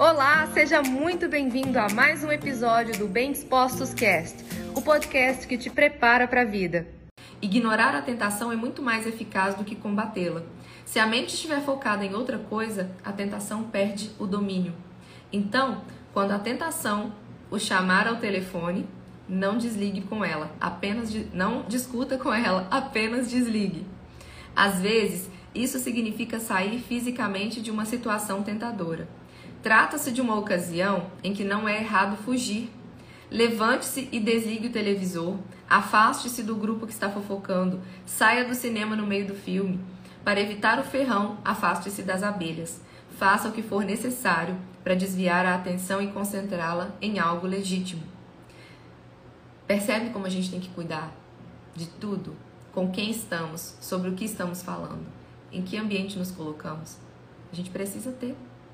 Olá, seja muito bem-vindo a mais um episódio do Bem Dispostos Cast, o podcast que te prepara para a vida. Ignorar a tentação é muito mais eficaz do que combatê-la. Se a mente estiver focada em outra coisa, a tentação perde o domínio. Então, quando a tentação o chamar ao telefone, não desligue com ela, apenas de, não discuta com ela, apenas desligue. Às vezes, isso significa sair fisicamente de uma situação tentadora. Trata-se de uma ocasião em que não é errado fugir. Levante-se e desligue o televisor, afaste-se do grupo que está fofocando, saia do cinema no meio do filme. Para evitar o ferrão, afaste-se das abelhas. Faça o que for necessário para desviar a atenção e concentrá-la em algo legítimo. Percebe como a gente tem que cuidar de tudo? Com quem estamos, sobre o que estamos falando, em que ambiente nos colocamos? A gente precisa ter